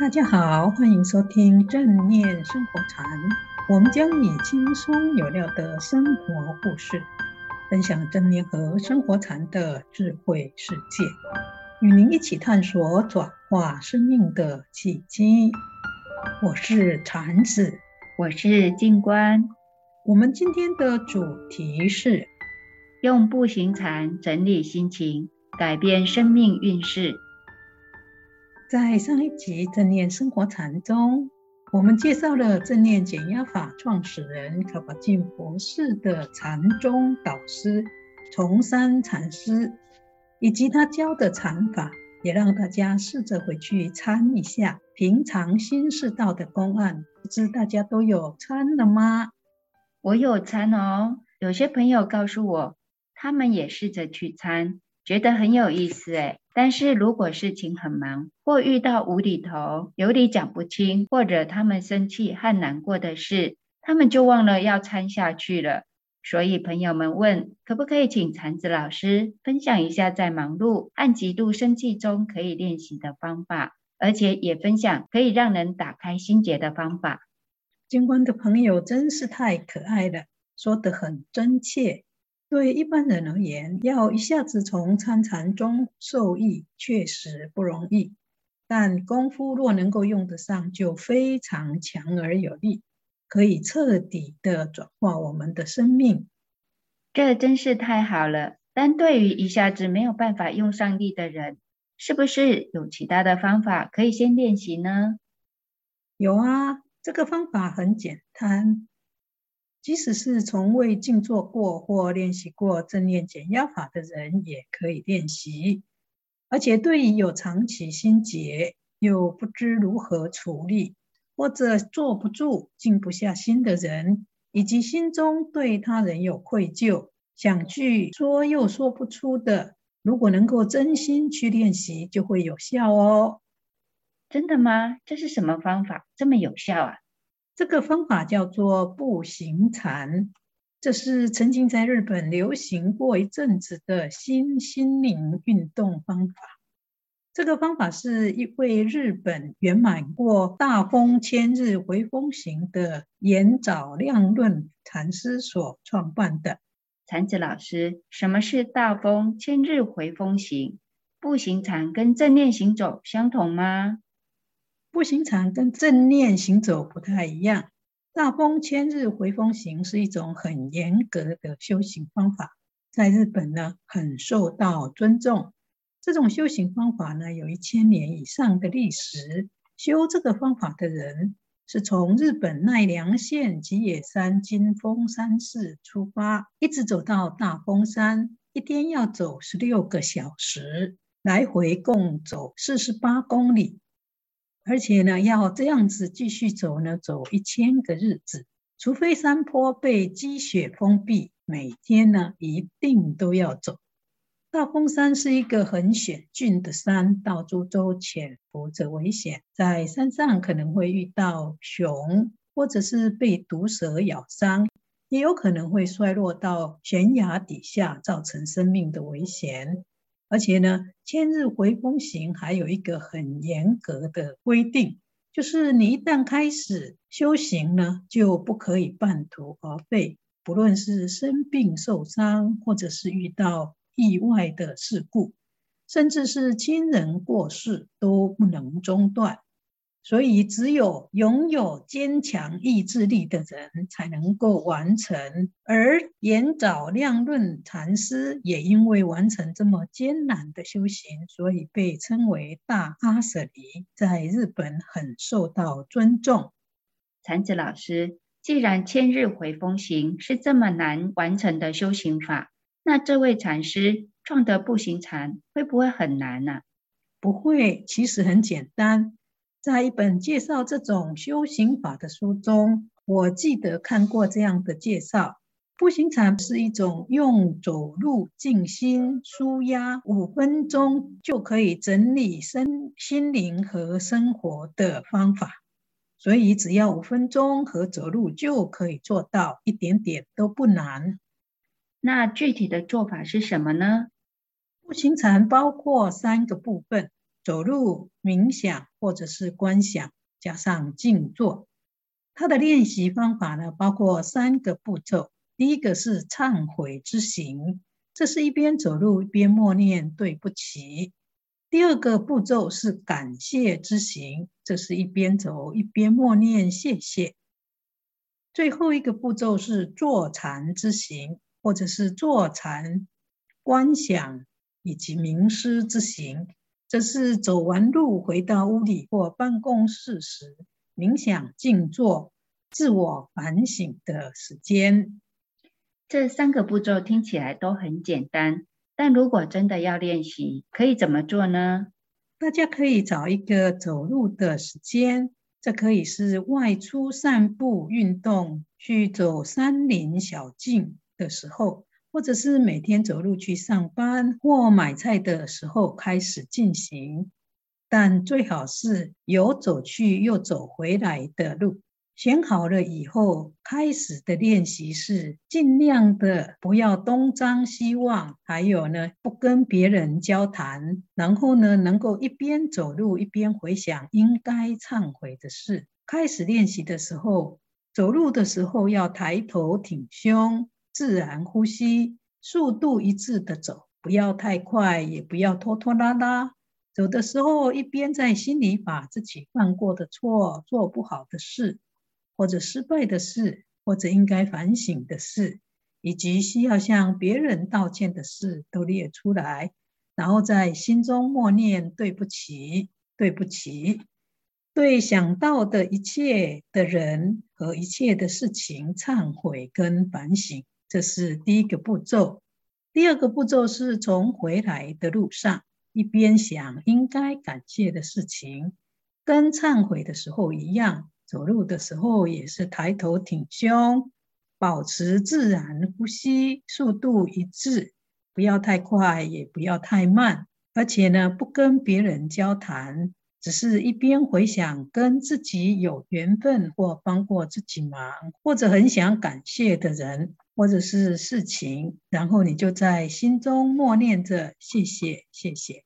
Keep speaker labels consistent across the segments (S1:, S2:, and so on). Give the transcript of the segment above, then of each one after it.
S1: 大家好，欢迎收听正念生活禅。我们将以轻松有料的生活故事，分享正念和生活禅的智慧世界，与您一起探索转化生命的契机。我是禅子，
S2: 我是静观。
S1: 我们今天的主题是
S2: 用步行禅整理心情，改变生命运势。
S1: 在上一集正念生活禅中，我们介绍了正念减压法创始人卡巴金博士的禅宗导师崇山禅师，以及他教的禅法，也让大家试着回去参一下平常心识道的公案。不知大家都有参了吗？
S2: 我有参哦，有些朋友告诉我，他们也试着去参。觉得很有意思诶，但是如果事情很忙，或遇到无厘头、有理讲不清，或者他们生气和难过的事，他们就忘了要参下去了。所以朋友们问，可不可以请禅子老师分享一下在忙碌和极度生气中可以练习的方法，而且也分享可以让人打开心结的方法。
S1: 静观的朋友真是太可爱了，说得很真切。对一般人而言，要一下子从参禅中受益，确实不容易。但功夫若能够用得上，就非常强而有力，可以彻底的转化我们的生命。
S2: 这真是太好了。但对于一下子没有办法用上力的人，是不是有其他的方法可以先练习呢？
S1: 有啊，这个方法很简单。即使是从未静坐过或练习过正念减压法的人，也可以练习。而且，对于有长期心结又不知如何处理，或者坐不住、静不下心的人，以及心中对他人有愧疚、想去说又说不出的，如果能够真心去练习，就会有效哦。
S2: 真的吗？这是什么方法这么有效啊？
S1: 这个方法叫做步行禅，这是曾经在日本流行过一阵子的新心灵运动方法。这个方法是一位日本圆满过大风千日回风行的延沼亮论禅师所创办的。
S2: 禅子老师，什么是大风千日回风行？步行禅跟正念行走相同吗？
S1: 步行禅跟正念行走不太一样。大风千日回风行是一种很严格的修行方法，在日本呢很受到尊重。这种修行方法呢有一千年以上的历史。修这个方法的人是从日本奈良县吉野山金峰山寺出发，一直走到大峰山，一天要走十六个小时，来回共走四十八公里。而且呢，要这样子继续走呢，走一千个日子，除非山坡被积雪封闭，每天呢一定都要走。大峰山是一个很险峻的山，到处都潜伏着危险，在山上可能会遇到熊，或者是被毒蛇咬伤，也有可能会摔落到悬崖底下，造成生命的危险。而且呢，千日回风行还有一个很严格的规定，就是你一旦开始修行呢，就不可以半途而废。不论是生病受伤，或者是遇到意外的事故，甚至是亲人过世，都不能中断。所以，只有拥有坚强意志力的人才能够完成。而延沼亮论禅师也因为完成这么艰难的修行，所以被称为大阿闍黎，在日本很受到尊重。
S2: 禅子老师，既然千日回风行是这么难完成的修行法，那这位禅师创的步行禅会不会很难呢、啊？
S1: 不会，其实很简单。在一本介绍这种修行法的书中，我记得看过这样的介绍：步行禅是一种用走路静心、舒压五分钟就可以整理身心灵和生活的方法。所以，只要五分钟和走路就可以做到，一点点都不难。
S2: 那具体的做法是什么呢？
S1: 步行禅包括三个部分。走路、冥想或者是观想，加上静坐。它的练习方法呢，包括三个步骤。第一个是忏悔之行，这是一边走路一边默念对不起。第二个步骤是感谢之行，这是一边走一边默念谢谢。最后一个步骤是坐禅之行，或者是坐禅观想以及冥思之行，这是走完路回到屋里或办公室时冥想静坐、自我反省的时间。
S2: 这三个步骤听起来都很简单，但如果真的要练习，可以怎么做呢？
S1: 大家可以找一个走路的时间，这可以是外出散步运动、去走山林小径的时候，或者是每天走路去上班或买菜的时候开始进行。但最好是有走去又走回来的路。选好了以后，开始的练习是尽量的不要东张西望，还有呢，不跟别人交谈，然后呢，能够一边走路一边回想应该忏悔的事。开始练习的时候，走路的时候要抬头挺胸，自然呼吸，速度一致的走，不要太快，也不要拖拖拉拉。走的时候，一边在心里把自己犯过的错、做不好的事。或者失败的事，或者应该反省的事，以及需要向别人道歉的事，都列出来，然后在心中默念“对不起，对不起”，对想到的一切的人和一切的事情忏悔跟反省。这是第一个步骤。第二个步骤是从回来的路上，一边想应该感谢的事情，跟忏悔的时候一样。走路的时候也是抬头挺胸，保持自然呼吸，速度一致，不要太快，也不要太慢。而且呢，不跟别人交谈，只是一边回想跟自己有缘分或帮过自己忙，或者很想感谢的人或者是事情，然后你就在心中默念着谢谢谢谢。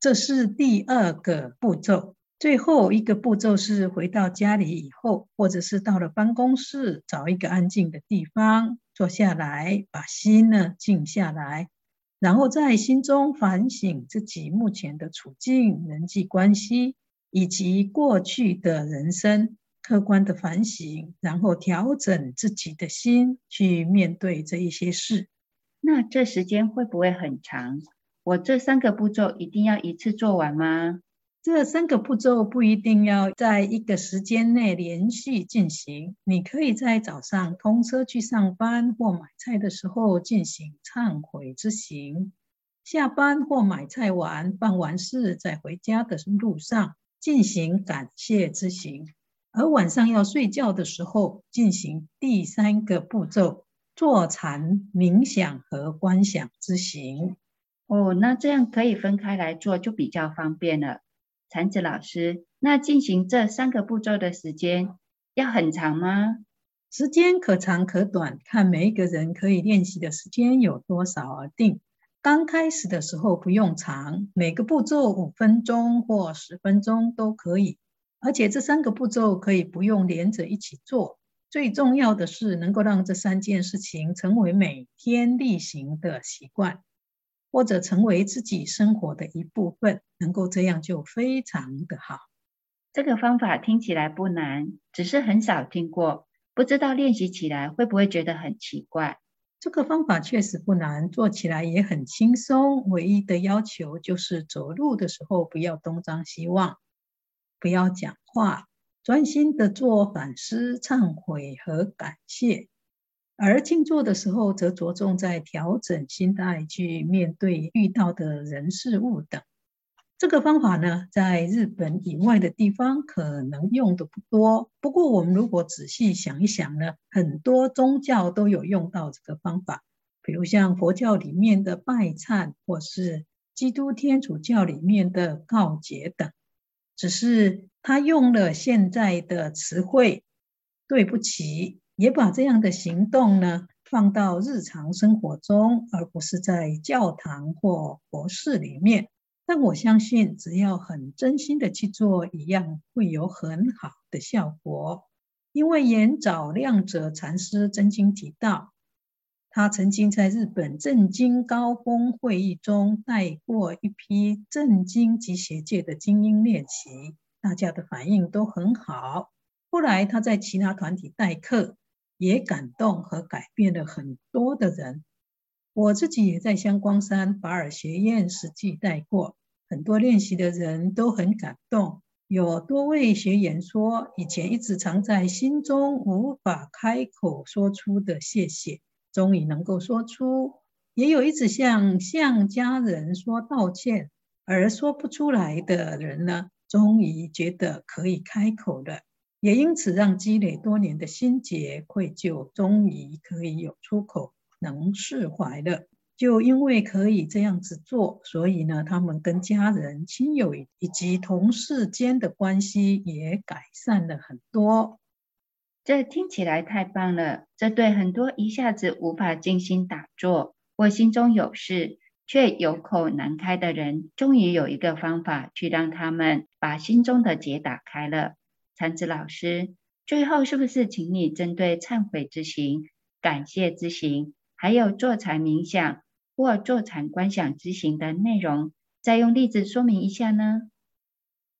S1: 这是第二个步骤。最后一个步骤是回到家里以后，或者是到了办公室，找一个安静的地方坐下来，把心呢静下来，然后在心中反省自己目前的处境、人际关系以及过去的人生，客观的反省，然后调整自己的心去面对这一些事。
S2: 那这时间会不会很长？我这三个步骤一定要一次做完吗？
S1: 这三个步骤不一定要在一个时间内连续进行，你可以在早上通车去上班或买菜的时候进行忏悔之行，下班或买菜完办完事在回家的路上进行感谢之行，而晚上要睡觉的时候进行第三个步骤，坐禅冥想和观想之行。
S2: 哦，那这样可以分开来做，就比较方便了。禅子老师，那进行这三个步骤的时间要很长吗？
S1: 时间可长可短，看每一个人可以练习的时间有多少而定。刚开始的时候不用长，每个步骤五分钟或十分钟都可以。而且这三个步骤可以不用连着一起做。最重要的是能够让这三件事情成为每天例行的习惯。或者成为自己生活的一部分，能够这样就非常的好。
S2: 这个方法听起来不难，只是很少听过，不知道练习起来会不会觉得很奇怪。
S1: 这个方法确实不难，做起来也很轻松。唯一的要求就是走路的时候不要东张西望，不要讲话，专心的做反思、忏悔和感谢。而静坐的时候，则着重在调整心态，去面对遇到的人事物等。这个方法呢，在日本以外的地方可能用的不多。不过，我们如果仔细想一想呢，很多宗教都有用到这个方法，比如像佛教里面的拜忏，或是基督天主教里面的告解等。只是他用了现在的词汇，对不起。也把这样的行动呢放到日常生活中，而不是在教堂或佛寺里面。但我相信，只要很真心的去做，一样会有很好的效果。因为岩沼亮则禅师曾经提到，他曾经在日本正经高峰会议中带过一批正经及学界的精英练习，大家的反应都很好。后来他在其他团体代课，也感动和改变了很多的人。我自己也在香光山法尔学院实际带过，很多练习的人都很感动。有多位学员说，以前一直藏在心中无法开口说出的谢谢，终于能够说出；也有一直向向家人说道歉而说不出来的人呢，终于觉得可以开口了，也因此让积累多年的心结、愧疚，终于可以有出口。能释怀了，就因为可以这样子做，所以呢，他们跟家人、亲友以及同事间的关系也改善了很多。
S2: 这听起来太棒了！这对很多一下子无法静心打坐或心中有事却有口难开的人，终于有一个方法去让他们把心中的结打开了。禅子老师，最后是不是请你针对忏悔之行、感谢之行，还有坐禅冥想或坐禅观想之行的内容，再用例子说明一下呢？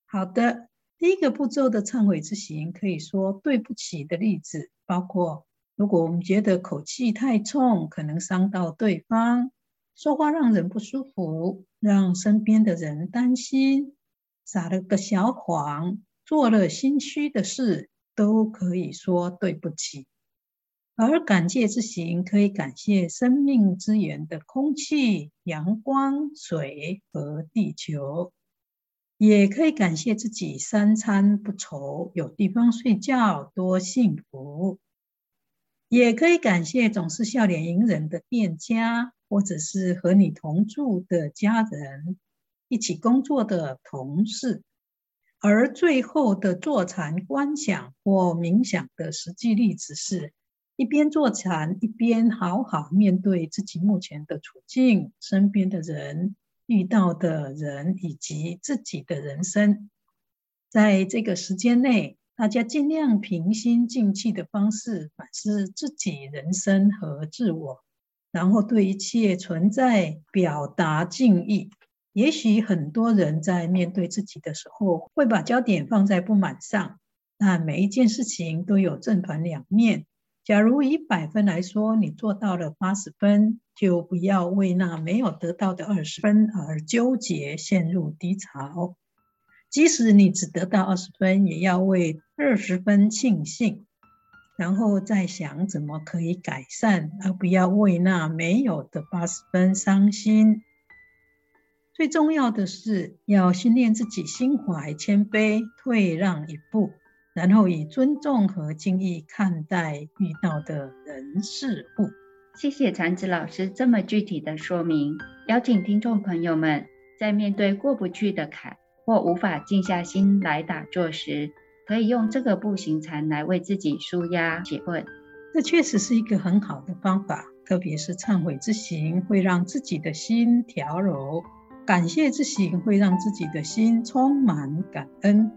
S1: 好的，第一个步骤的忏悔之行，可以说对不起的例子，包括如果我们觉得口气太冲，可能伤到对方，说话让人不舒服，让身边的人担心，撒了个小谎，做了心虚的事，都可以说对不起。而感谢之行，可以感谢生命之源的空气、阳光、水和地球，也可以感谢自己三餐不愁，有地方睡觉，多幸福；也可以感谢总是笑脸迎人的店家，或者是和你同住的家人，一起工作的同事。而最后的坐禅观想或冥想的实际例子是。一边坐禅，一边好好面对自己目前的处境、身边的人、遇到的人以及自己的人生。在这个时间内，大家尽量平心静气的方式反思自己人生和自我，然后对一切存在表达敬意。也许很多人在面对自己的时候，会把焦点放在不满上，但每一件事情都有正反两面。假如以百分来说，你做到了八十分，就不要为那没有得到的二十分而纠结，陷入低潮。即使你只得到二十分，也要为二十分庆幸，然后再想怎么可以改善，而不要为那没有的八十分伤心。最重要的是要训练自己心怀谦卑，退让一步。然后以尊重和敬意看待遇到的人事物。
S2: 谢谢禅子老师这么具体的说明。邀请听众朋友们，在面对过不去的坎或无法静下心来打坐时，可以用这个步行禅来为自己舒压解困。
S1: 这确实是一个很好的方法，特别是忏悔之行会让自己的心调柔，感谢之行会让自己的心充满感恩。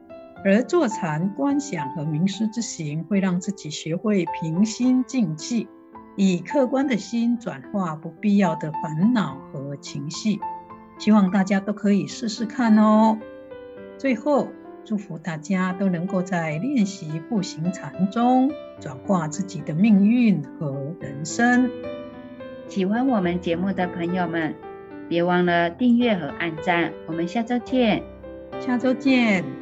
S1: 而坐禅观想和冥思之行，会让自己学会平心静气，以客观的心转化不必要的烦恼和情绪。希望大家都可以试试看哦。最后，祝福大家都能够在练习步行禅中转化自己的命运和人生。
S2: 喜欢我们节目的朋友们，别忘了订阅和按赞。我们下周见。
S1: 下周见。